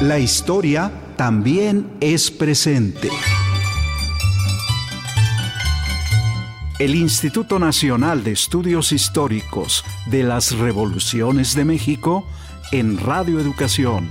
La historia también es presente. El Instituto Nacional de Estudios Históricos de las Revoluciones de México en Radio Educación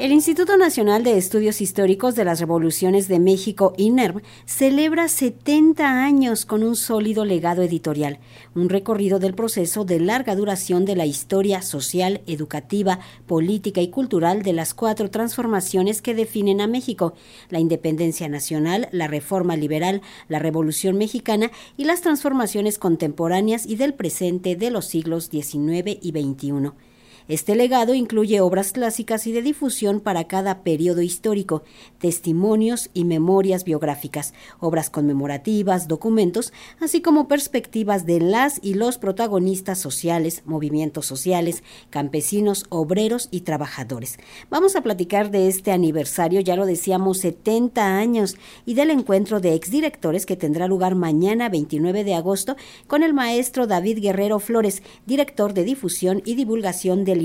El Instituto Nacional de Estudios Históricos de las Revoluciones de México, INERV, celebra 70 años con un sólido legado editorial, un recorrido del proceso de larga duración de la historia social, educativa, política y cultural de las cuatro transformaciones que definen a México, la independencia nacional, la reforma liberal, la revolución mexicana y las transformaciones contemporáneas y del presente de los siglos XIX y XXI. Este legado incluye obras clásicas y de difusión para cada periodo histórico, testimonios y memorias biográficas, obras conmemorativas, documentos, así como perspectivas de las y los protagonistas sociales, movimientos sociales, campesinos, obreros y trabajadores. Vamos a platicar de este aniversario, ya lo decíamos, 70 años, y del encuentro de exdirectores que tendrá lugar mañana 29 de agosto con el maestro David Guerrero Flores, director de difusión y divulgación del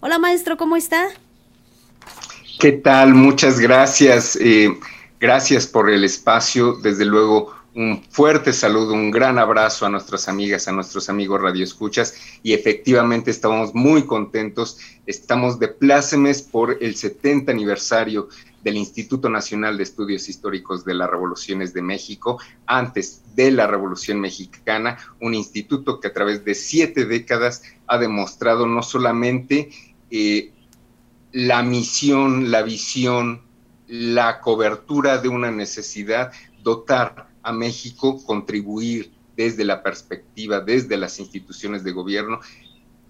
Hola maestro, ¿cómo está? ¿Qué tal? Muchas gracias. Eh, gracias por el espacio. Desde luego, un fuerte saludo, un gran abrazo a nuestras amigas, a nuestros amigos radioescuchas y efectivamente estamos muy contentos, estamos de plácemes por el 70 aniversario del Instituto Nacional de Estudios Históricos de las Revoluciones de México, antes de la Revolución Mexicana, un instituto que a través de siete décadas ha demostrado no solamente eh, la misión, la visión, la cobertura de una necesidad, dotar a México, contribuir desde la perspectiva, desde las instituciones de gobierno,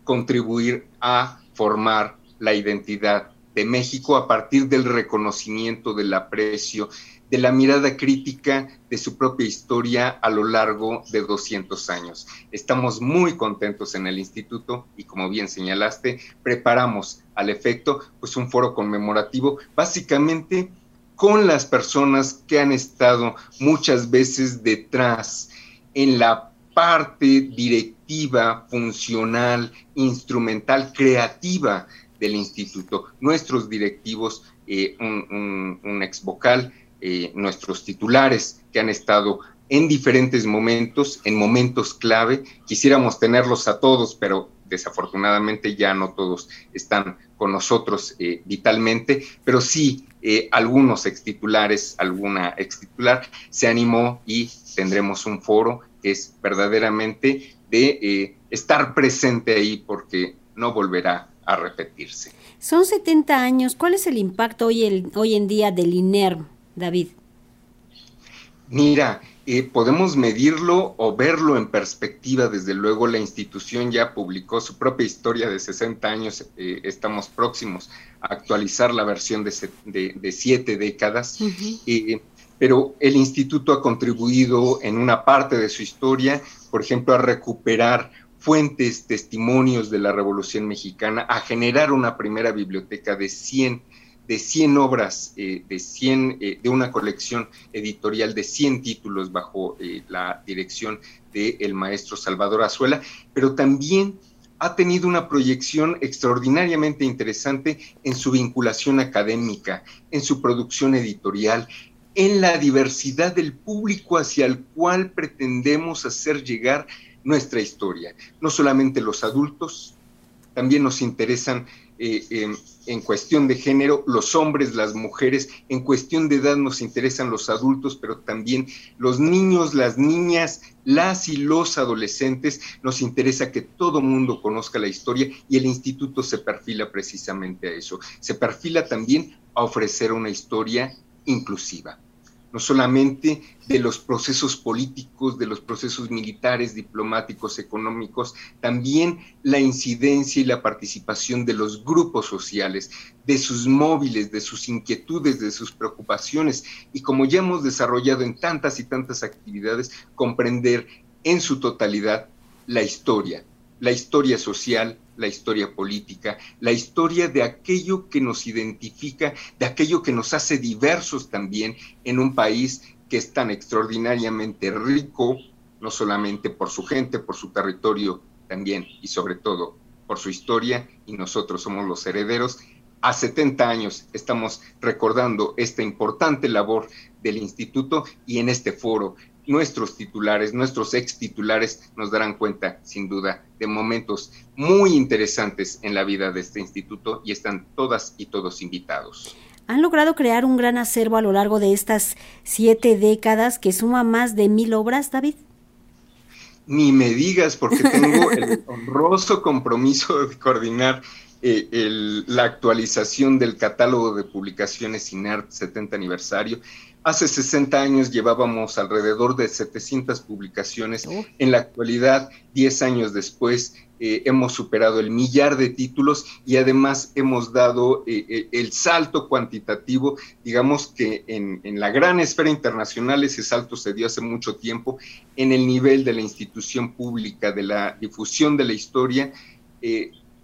contribuir a formar la identidad de México a partir del reconocimiento, del aprecio, de la mirada crítica de su propia historia a lo largo de 200 años. Estamos muy contentos en el instituto y como bien señalaste, preparamos al efecto pues un foro conmemorativo básicamente con las personas que han estado muchas veces detrás en la parte directiva, funcional, instrumental, creativa del instituto, nuestros directivos, eh, un, ex vocal, eh, nuestros titulares que han estado en diferentes momentos, en momentos clave. Quisiéramos tenerlos a todos, pero desafortunadamente ya no todos están con nosotros eh, vitalmente, pero sí algunos ex titulares, alguna ex titular se animó y tendremos un foro que es verdaderamente de estar presente ahí porque no volverá a repetirse. Son 70 años. ¿Cuál es el impacto hoy, hoy en día del INERM, David? Mira, eh, podemos medirlo o verlo en perspectiva. Desde luego, la institución ya publicó su propia historia de 60 años. Eh, estamos próximos a actualizar la versión de, siete décadas. Eh, pero el instituto ha contribuido en una parte de su historia, por ejemplo, a recuperar fuentes, testimonios de la Revolución Mexicana, a generar una primera biblioteca de 100, de 100 obras, eh, de, 100, eh, de una colección editorial de 100 títulos bajo eh, la dirección del maestro Salvador Azuela, pero también ha tenido una proyección extraordinariamente interesante en su vinculación académica, en su producción editorial, en la diversidad del público hacia el cual pretendemos hacer llegar nuestra historia. No solamente los adultos, también nos interesan eh, en cuestión de género los hombres, las mujeres, en cuestión de edad nos interesan los adultos, pero también los niños, las niñas, las y los adolescentes, nos interesa que todo mundo conozca la historia y el instituto se perfila precisamente a eso. Se perfila también a ofrecer una historia inclusiva no solamente de los procesos políticos, de los procesos militares, diplomáticos, económicos, también la incidencia y la participación de los grupos sociales, de sus móviles, de sus inquietudes, de sus preocupaciones, y como ya hemos desarrollado en tantas y tantas actividades, comprender en su totalidad la historia, la historia social, la historia política, la historia de aquello que nos identifica, de aquello que nos hace diversos también en un país que es tan extraordinariamente rico, no solamente por su gente, por su territorio también y sobre todo por su historia y nosotros somos los herederos. A 70 años estamos recordando esta importante labor del instituto y en este foro nuestros titulares, nuestros ex titulares nos darán cuenta, sin duda, de momentos muy interesantes en la vida de este instituto y están todas y todos invitados. Han logrado crear un gran acervo a lo largo de estas siete décadas que suma más de mil obras, David. Ni me digas, porque tengo el honroso compromiso de coordinar eh, la actualización del catálogo de publicaciones INERT 70 aniversario Hace 60 años llevábamos alrededor de 700 publicaciones. En la actualidad, 10 años después, eh, hemos superado el millar de títulos y además hemos dado eh, eh, el salto cuantitativo. Digamos que en, en, la gran esfera internacional ese salto se dio hace mucho tiempo. En el nivel de la institución pública, de la difusión de la historia,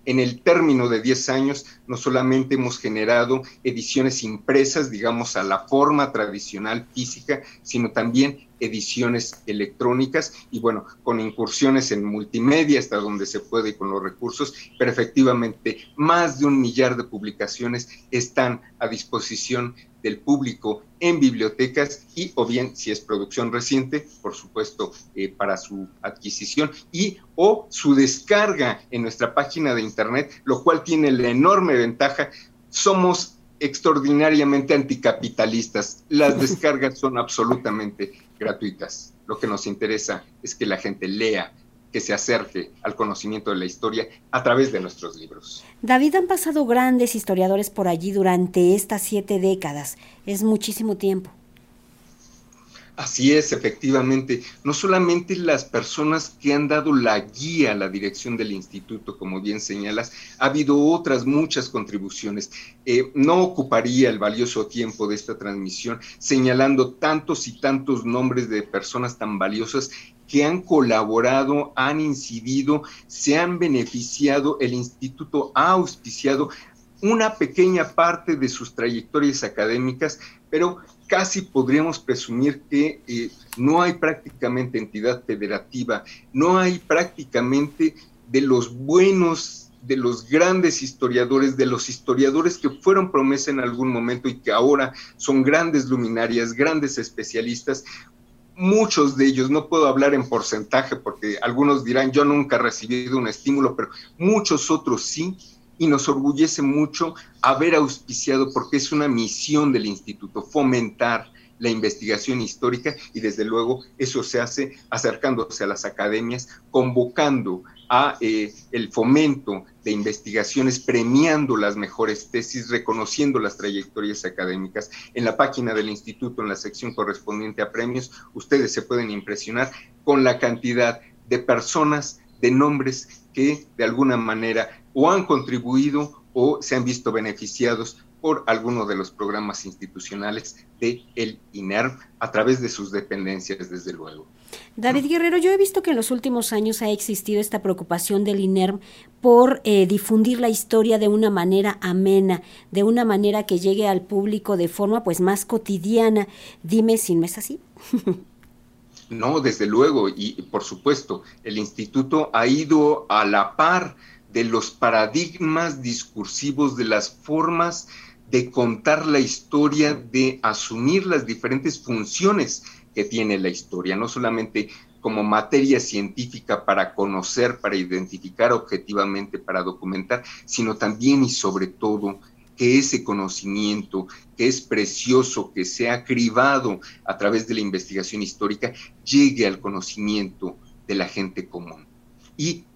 en el término de 10 años, no solamente hemos generado ediciones impresas, digamos, a la forma tradicional física, sino también ediciones electrónicas y bueno, con incursiones en multimedia hasta donde se puede y con los recursos, pero efectivamente más de un millar de publicaciones están a disposición del público en bibliotecas y o bien si es producción reciente, por supuesto, eh, para su adquisición y o su descarga en nuestra página de internet, lo cual tiene la enorme ventaja, somos extraordinariamente anticapitalistas. Las descargas son absolutamente gratuitas. Lo que nos interesa es que la gente lea, que se acerque al conocimiento de la historia a través de nuestros libros. David, han pasado grandes historiadores por allí durante estas siete décadas. Es muchísimo tiempo. Así es, efectivamente. No solamente las personas que han dado la guía a la dirección del instituto, como bien señalas, ha habido otras muchas contribuciones. Eh, no ocuparía el valioso tiempo de esta transmisión señalando tantos y tantos nombres de personas tan valiosas que han colaborado, han incidido, se han beneficiado, el instituto ha auspiciado una pequeña parte de sus trayectorias académicas, pero casi podríamos presumir que eh, no hay prácticamente entidad federativa, no hay prácticamente de los buenos de los grandes historiadores, de los historiadores que fueron promesa en algún momento y que ahora son grandes luminarias, grandes especialistas, muchos de ellos, no puedo hablar en porcentaje porque algunos dirán yo nunca he recibido un estímulo, pero muchos otros sí, y nos orgullece mucho haber auspiciado, porque es una misión del instituto, fomentar la investigación histórica y desde luego eso se hace acercándose a las academias, convocando a eh, el fomento de investigaciones, premiando las mejores tesis, reconociendo las trayectorias académicas. En la página del instituto, en la sección correspondiente a premios, ustedes se pueden impresionar con la cantidad de personas, de nombres que de alguna manera o han contribuido o se han visto beneficiados por alguno de los programas institucionales de el INERM a través de sus dependencias, desde luego. David Guerrero, yo he visto que en los últimos años ha existido esta preocupación del INERM por eh, difundir la historia de una manera amena, de una manera que llegue al público de forma pues más cotidiana. Dime si no es así. no, desde luego, y por supuesto, el instituto ha ido a la par de los paradigmas discursivos, de las formas de contar la historia, de asumir las diferentes funciones que tiene la historia, no solamente como materia científica para conocer, para identificar objetivamente, para documentar, sino también y sobre todo que ese conocimiento, que es precioso, que se ha cribado a través de la investigación histórica, llegue al conocimiento de la gente común. Y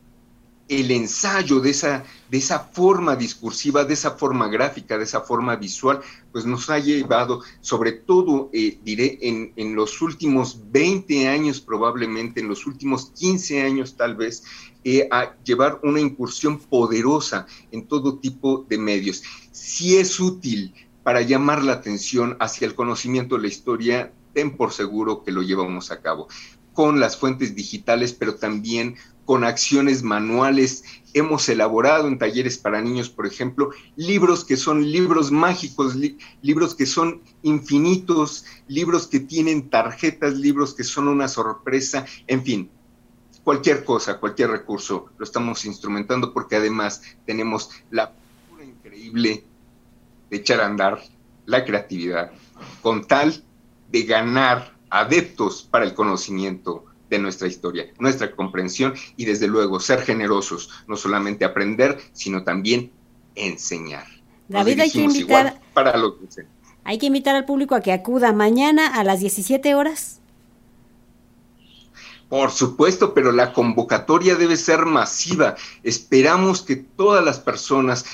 el ensayo de esa, de esa forma discursiva, de esa forma gráfica, de esa forma visual, pues nos ha llevado, sobre todo, eh, diré, en, en, los últimos 20 años probablemente, en los últimos 15 años tal vez, eh, a llevar una incursión poderosa en todo tipo de medios. Si es útil para llamar la atención hacia el conocimiento de la historia, ten por seguro que lo llevamos a cabo con las fuentes digitales, pero también con acciones manuales. Hemos elaborado en talleres para niños, por ejemplo, libros que son libros mágicos, libros que son infinitos, libros que tienen tarjetas, libros que son una sorpresa, en fin. cualquier cosa, cualquier recurso, lo estamos instrumentando porque además tenemos la increíble de echar a andar la creatividad con tal de ganar adeptos para el conocimiento de nuestra historia, nuestra comprensión y desde luego ser generosos, no solamente aprender, sino también enseñar. David, hay que invitar para los Hay que invitar al público a que acuda mañana a las 17 horas. Por supuesto, pero la convocatoria debe ser masiva. Esperamos que todas las personas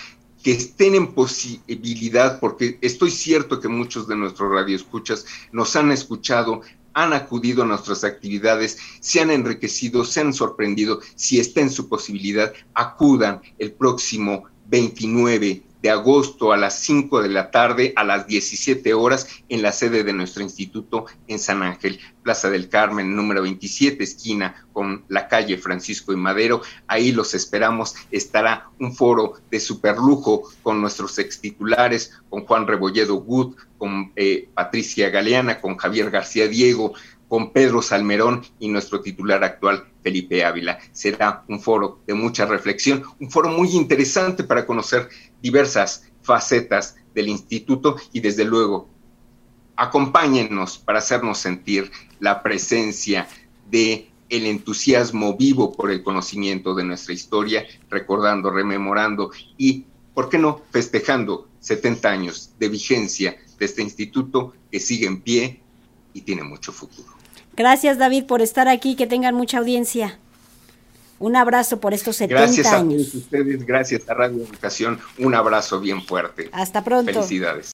que estén en posibilidad, porque estoy cierto que muchos de nuestros radioescuchas nos han escuchado, han acudido a nuestras actividades, se han enriquecido, se han sorprendido, si está en su posibilidad, acudan el próximo 29 de agosto a las 5 de la tarde a las 17 horas en la sede de nuestro instituto en San Ángel, Plaza del Carmen, número 27, esquina con la calle Francisco y Madero. Ahí los esperamos. Estará un foro de superlujo con nuestros extitulares, con Juan Rebolledo Wood, con eh, Patricia Galeana, con Javier García Diego, con Pedro Salmerón y nuestro titular actual, Felipe Ávila. Será un foro de mucha reflexión, un foro muy interesante para conocer diversas facetas del instituto y desde luego acompáñennos para hacernos sentir la presencia de el entusiasmo vivo por el conocimiento de nuestra historia, recordando, rememorando y, ¿por qué no?, festejando 70 años de vigencia de este instituto que sigue en pie y tiene mucho futuro. Gracias David por estar aquí, que tengan mucha audiencia. Un abrazo por estos 70 gracias años. Gracias a ustedes, gracias a Radio Educación. Un abrazo bien fuerte. Hasta pronto. Felicidades.